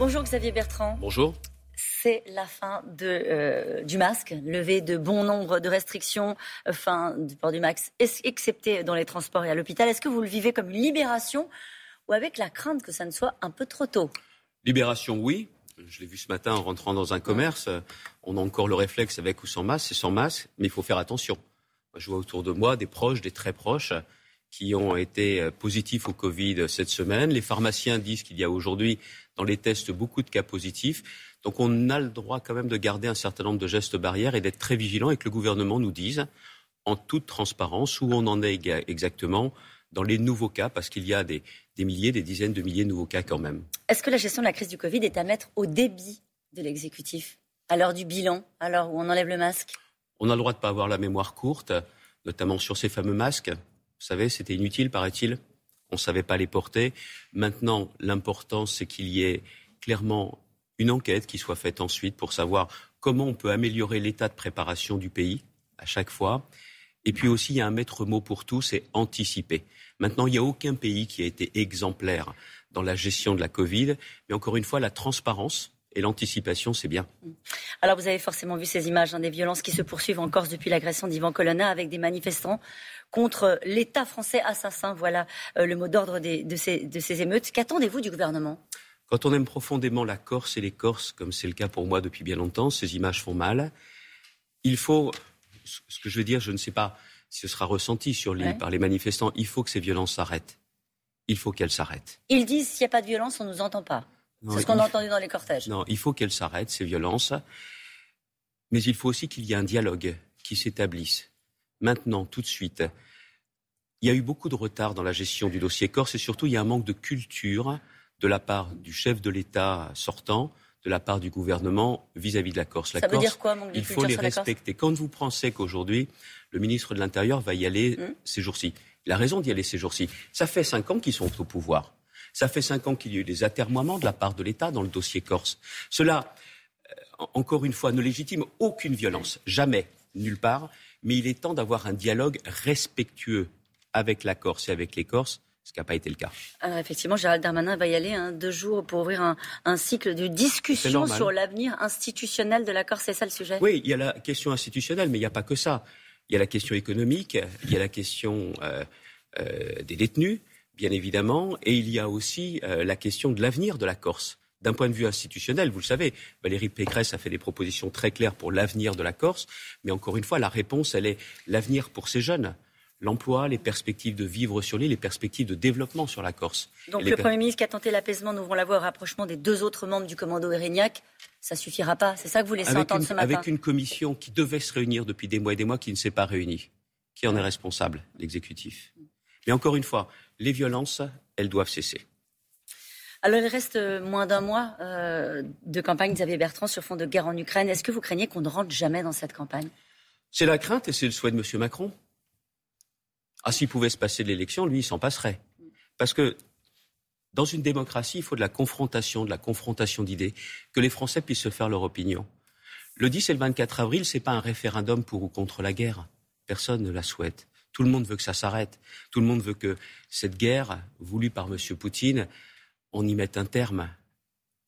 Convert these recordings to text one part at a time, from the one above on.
Bonjour Xavier Bertrand. Bonjour. C'est la fin de, euh, du masque, levée de bon nombre de restrictions, euh, fin du port du max, excepté dans les transports et à l'hôpital. Est-ce que vous le vivez comme une libération ou avec la crainte que ça ne soit un peu trop tôt? Libération, oui. Je l'ai vu ce matin en rentrant dans un commerce. On a encore le réflexe avec ou sans masque, c'est sans masque, mais il faut faire attention. Je vois autour de moi des proches, des très proches, qui ont été euh, positifs au Covid cette semaine. Les pharmaciens disent qu'il y a aujourd'hui dans les tests beaucoup de cas positifs. Donc on a le droit quand même de garder un certain nombre de gestes barrières et d'être très vigilant et que le gouvernement nous dise en toute transparence où on en est exactement dans les nouveaux cas, parce qu'il y a des, milliers, des dizaines de milliers de nouveaux cas quand même. Est-ce que la gestion de la crise du Covid est à mettre au débit de l'exécutif, à l'heure du bilan, à l'heure où on enlève le masque? On a le droit de ne pas avoir la mémoire courte, notamment sur ces fameux masques. Vous savez, c'était inutile, paraît-il. On ne savait pas les porter. Maintenant, l'important, c'est qu'il y ait clairement une enquête qui soit faite ensuite pour savoir comment on peut améliorer l'état de préparation du pays à chaque fois. Et puis aussi, il y a un maître mot pour tout, c'est anticiper. Maintenant, il n'y a aucun pays qui a été exemplaire dans la gestion de la Covid. Mais encore une fois, la transparence, et l'anticipation, c'est bien. Alors, vous avez forcément vu ces images hein, des violences qui se poursuivent en Corse depuis l'agression d'Ivan Colonna avec des manifestants contre l'État français assassin. Voilà euh, le mot d'ordre de ces, de ces émeutes. Qu'attendez-vous du gouvernement? Quand on aime profondément la Corse et les Corses, comme c'est le cas pour moi depuis bien longtemps, ces images font mal. Il faut, ce que je veux dire, je ne sais pas si ce sera ressenti sur les, par les manifestants, il faut que ces violences s'arrêtent. Il faut qu'elles s'arrêtent. Ils disent s'il n'y a pas de violence, on ne nous entend pas. C'est ce qu'on a entendu dans les cortèges. Non, il faut qu'elles s'arrêtent, ces violences. Mais il faut aussi qu'il y ait un dialogue qui s'établisse. Maintenant, tout de suite. Il y a eu beaucoup de retard dans la gestion du dossier Corse et surtout il y a un manque de culture de la part du chef de l'État sortant, de la part du gouvernement vis-à-vis de la Corse. Ça veut dire quoi, manque de Il faut les respecter. Quand vous pensez qu'aujourd'hui, le ministre de l'Intérieur va y aller hmm. ces jours-ci, il a raison d'y aller ces jours-ci. Ça fait cinq ans qu'ils sont au pouvoir. Ça fait cinq ans qu'il y a eu des atermoiements de la part de l'État dans le dossier Corse. Cela, euh, encore une fois, ne légitime aucune violence, jamais, nulle part, mais il est temps d'avoir un dialogue respectueux avec la Corse et avec les Corses ce qui n'a pas été le cas. Alors effectivement, Gérald Darmanin va y aller hein, deux jours pour ouvrir un, cycle de discussion sur l'avenir institutionnel de la Corse. C'est ça le sujet? Oui, il y a la question institutionnelle, mais il n'y a pas que ça. Il y a la question économique, il y a la question euh, euh, des détenus, bien évidemment, et il y a aussi euh, la question de l'avenir de la Corse. D'un point de vue institutionnel, vous le savez, Valérie Pécresse a fait des propositions très claires pour l'avenir de la Corse, mais encore une fois, la réponse, elle est l'avenir pour ces jeunes l'emploi, les perspectives de vivre sur l'île, les perspectives de développement sur la Corse. Donc le Premier ministre qui a tenté l'apaisement, nous voulons la au rapprochement des deux autres membres du commando Erignac, ça suffira pas. C'est ça que vous laissez entendre ce matin Avec une commission qui devait se réunir depuis des mois et des mois, qui ne s'est pas réunie. Qui en est responsable L'exécutif? Mais encore une fois, les violences, elles doivent cesser. Alors, il reste moins d'un mois euh, de campagne, Xavier Bertrand, sur fond de guerre en Ukraine. Est-ce que vous craignez qu'on ne rentre jamais dans cette campagne? C'est la crainte et c'est le souhait de M. Macron. Ah, s'il pouvait se passer de l'élection, lui, il s'en passerait. Parce que dans une démocratie, il faut de la confrontation, de la confrontation d'idées, que les Français puissent se faire leur opinion. Le 10 et le 24 avril, ce n'est pas un référendum pour ou contre la guerre. Personne ne la souhaite. Tout le monde veut que ça s'arrête. Tout le monde veut que cette guerre, voulue par M. Poutine, on y mette un terme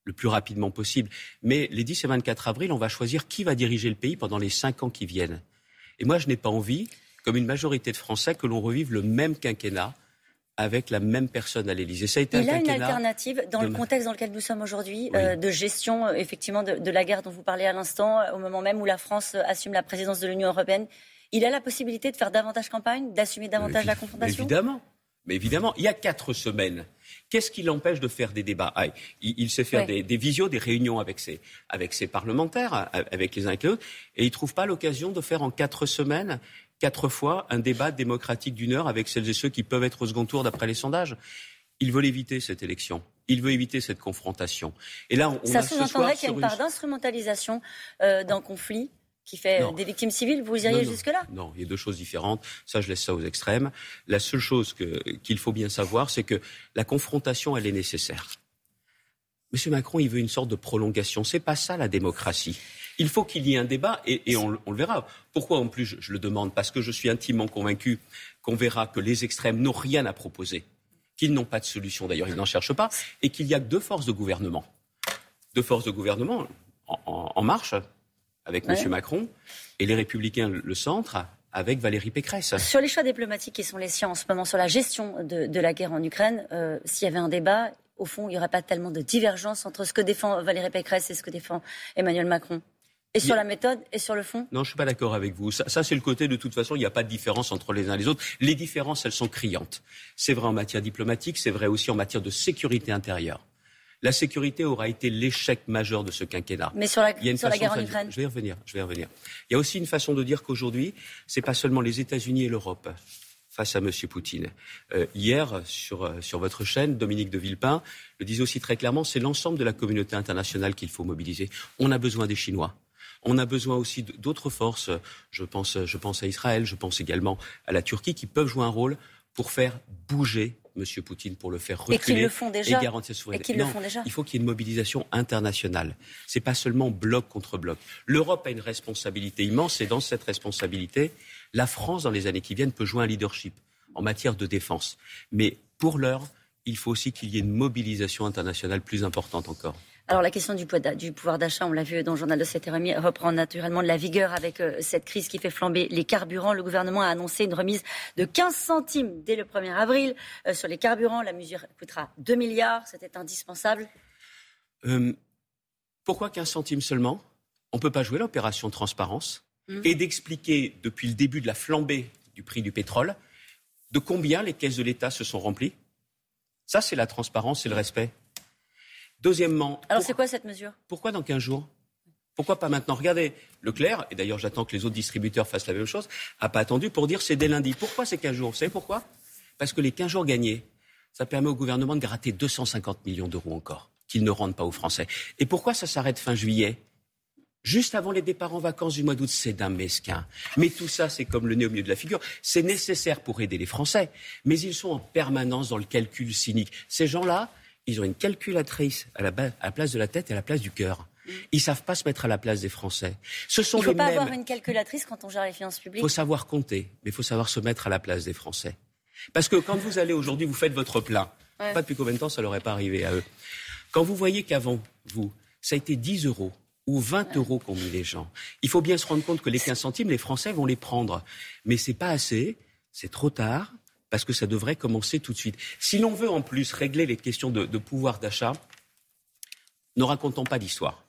le plus rapidement possible. Mais les 10 et 24 avril, on va choisir qui va diriger le pays pendant les cinq ans qui viennent. Et moi, je n'ai pas envie, comme une majorité de Français, que l'on revive le même quinquennat avec la même personne à l'Élysée. Ça a été Il a une alternative dans le contexte dans lequel nous sommes aujourd'hui, euh, de gestion euh, effectivement de, de, la guerre dont vous parlez à l'instant, au moment même où la France assume la présidence de l'Union européenne. Il a la possibilité de faire davantage campagne, d'assumer davantage la confrontation? Évidemment. Mais évidemment, il y a quatre semaines. Qu'est-ce qui l'empêche de faire des débats? Ah, il, sait faire des, des, visios, des réunions avec ses, avec ses parlementaires, avec les uns et les autres, et il ne trouve pas l'occasion de faire en quatre semaines, quatre fois, un débat démocratique d'une heure avec celles et ceux qui peuvent être au second tour d'après les sondages. Il veut éviter cette élection. Il veut éviter cette confrontation. Et là, on, Ça sous-entendrait qu'il y a une part d'instrumentalisation euh, d'un conflit qui fait des victimes civiles, vous iriez jusque-là? Non, il y a deux choses différentes. Ça, je laisse ça aux extrêmes. La seule chose qu'il faut bien savoir, c'est que la confrontation, elle est nécessaire. Monsieur Macron, il veut une sorte de prolongation. C'est pas ça la démocratie. Il faut qu'il y ait un débat et, on, le verra. Pourquoi en plus je, le demande? Parce que je suis intimement convaincu qu'on verra que les extrêmes n'ont rien à proposer, qu'ils n'ont pas de solution d'ailleurs, ils n'en cherchent pas, et qu'il y a que deux forces de gouvernement deux forces de gouvernement en, marche avec M. Macron et les Républicains, le centre, avec Valérie Pécresse. Sur les choix diplomatiques qui sont les siens en ce moment, sur la gestion de, la guerre en Ukraine, euh, s'il y avait un débat, au fond, il n'y aurait pas tellement de divergence entre ce que défend Valérie Pécresse et ce que défend Emmanuel Macron et sur la méthode et sur le fond? Non, je ne suis pas d'accord avec vous. Ça, c'est le côté de toute façon, il n'y a pas de différence entre les uns et les autres. Les différences, elles sont criantes. C'est vrai en matière diplomatique, c'est vrai aussi en matière de sécurité intérieure. La sécurité aura été l'échec majeur de ce quinquennat. Mais sur la, sur la guerre en Ukraine Je vais y revenir, je vais y revenir. Il y a aussi une façon de dire qu'aujourd'hui, ce n'est pas seulement les États-Unis et l'Europe face à M. Poutine. Euh, hier, sur, euh, sur votre chaîne, Dominique de Villepin le disait aussi très clairement, c'est l'ensemble de la communauté internationale qu'il faut mobiliser. On a besoin des Chinois. On a besoin aussi d'autres forces. Je pense, je pense à Israël, je pense également à la Turquie, qui peuvent jouer un rôle pour faire bouger M. Poutine pour le faire reculer et, déjà. garantir sa souveraineté. le font déjà. Il faut qu'il y ait une mobilisation internationale. Ce n'est pas seulement bloc contre bloc. L'Europe a une responsabilité immense et dans cette responsabilité, la France, dans les années qui viennent, peut jouer un leadership en matière de défense. Mais pour l'heure, il faut aussi qu'il y ait une mobilisation internationale plus importante encore. Alors la question du, pouvoir d'achat, on l'a vu dans le journal de cette heure reprend naturellement de la vigueur avec euh, cette crise qui fait flamber les carburants. Le gouvernement a annoncé une remise de 15 centimes dès le 1er avril euh, sur les carburants. La mesure coûtera 2 milliards. C'était indispensable. Euh, pourquoi 15 centimes seulement? On ne peut pas jouer l'opération transparence mmh. et d'expliquer depuis le début de la flambée du prix du pétrole de combien les caisses de l'État se sont remplies? Ça, c'est la transparence et le respect. Deuxièmement. Alors c'est quoi cette mesure? Pourquoi dans 15 jours? Pourquoi pas maintenant? Regardez, Leclerc, et d'ailleurs j'attends que les autres distributeurs fassent la même chose, n'a pas attendu pour dire c'est dès lundi. Pourquoi c'est 15 jours? Vous savez pourquoi? Parce que les 15 jours gagnés, ça permet au gouvernement de gratter 250 millions d'euros encore, qu'ils ne rendent pas aux Français. Et pourquoi ça s'arrête fin juillet? Juste avant les départs en vacances du mois d'août, c'est d'un mesquin. Mais tout ça, c'est comme le nez au milieu de la figure. C'est nécessaire pour aider les Français. Mais ils sont en permanence dans le calcul cynique. Ces gens-là, ils ont une calculatrice à la, place de la tête et à la place du cœur. Ils ne savant pas se mettre à la place des Français. Ce sont il ne faut pas avoir une calculatrice quand on gère les finances publiques. Il faut savoir compter, mais il faut savoir se mettre à la place des Français. Parce que quand vous allez aujourd'hui, vous faites votre plein. Pas depuis combien de temps ça leur est pas arrivé à eux. Quand vous voyez qu'avant, vous, ça a été 10 euros ou 20 euros qu'ont mis les gens, il faut bien se rendre compte que les 15 centimes, les Français vont les prendre. Mais ce n'est pas assez, c'est trop tard, parce que ça devrait commencer tout de suite. Si l'on veut en plus régler les questions de, pouvoir d'achat, ne racontons pas d'histoire.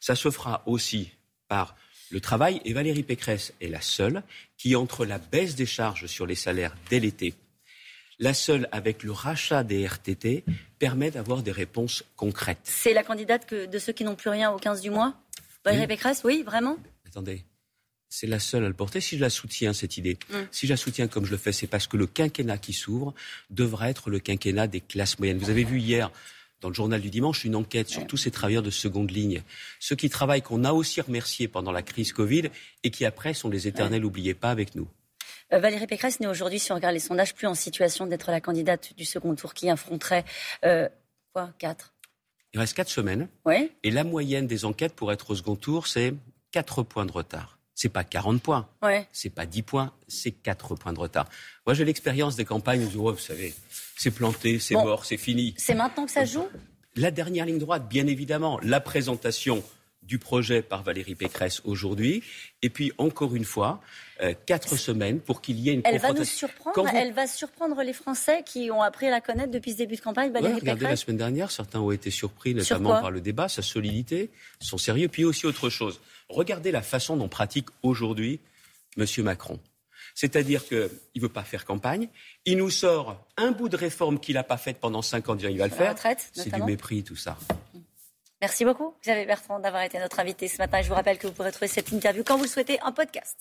Ça se fera aussi par le travail, et Valérie Pécresse est la seule qui, entre la baisse des charges sur les salaires dès l'été, la seule avec le rachat des RTT, permet d'avoir des réponses concrètes. C'est la candidate de ceux qui n'ont plus rien au 15 du mois? Valérie Pécresse, oui, vraiment? Attendez, c'est la seule à le porter. Si je la soutiens, cette idée, mm. si je la soutiens comme je le fais, c'est parce que le quinquennat qui s'ouvre devra être le quinquennat des classes moyennes. Vous avez vu hier, dans le journal du dimanche, une enquête sur tous ces travailleurs de seconde ligne. Ceux qui travaillent, qu'on a aussi remerciés pendant la crise Covid et qui après sont les éternels, n'oubliez pas, avec nous. Euh, Valérie Pécresse n'est aujourd'hui, si on regarde les sondages, plus en situation d'être la candidate du second tour qui affronterait euh, quoi, quatre? Il reste quatre semaines. Oui. Et la moyenne des enquêtes pour être au second tour, c'est quatre points de retard c'est pas 40 points, ouais. c'est pas 10 points, c'est 4 points de retard. Moi, j'ai l'expérience des campagnes où, vous savez, c'est planté, c'est mort, c'est fini. C'est maintenant que ça joue? La dernière ligne droite, bien évidemment, la présentation du projet par Valérie Pécresse aujourd'hui. Et puis, encore une fois, euh, quatre semaines pour qu'il y ait une Elle va nous surprendre. Elle va surprendre les Français qui ont appris à la connaître depuis ce début de campagne, Valérie regardez, la semaine dernière, certains ont été surpris, notamment par le débat, sa solidité, son sérieux, puis aussi autre chose. Regardez la façon dont pratique aujourd'hui M. Macron. C'est-à-dire qu'il ne veut pas faire campagne. Il nous sort un bout de réforme qu'il n'a pas faite pendant cinq ans, il va le faire. C'est du mépris, tout ça. Merci beaucoup, Xavier Bertrand, d'avoir été notre invité ce matin. Je vous rappelle que vous pourrez trouver cette interview quand vous le souhaitez en podcast.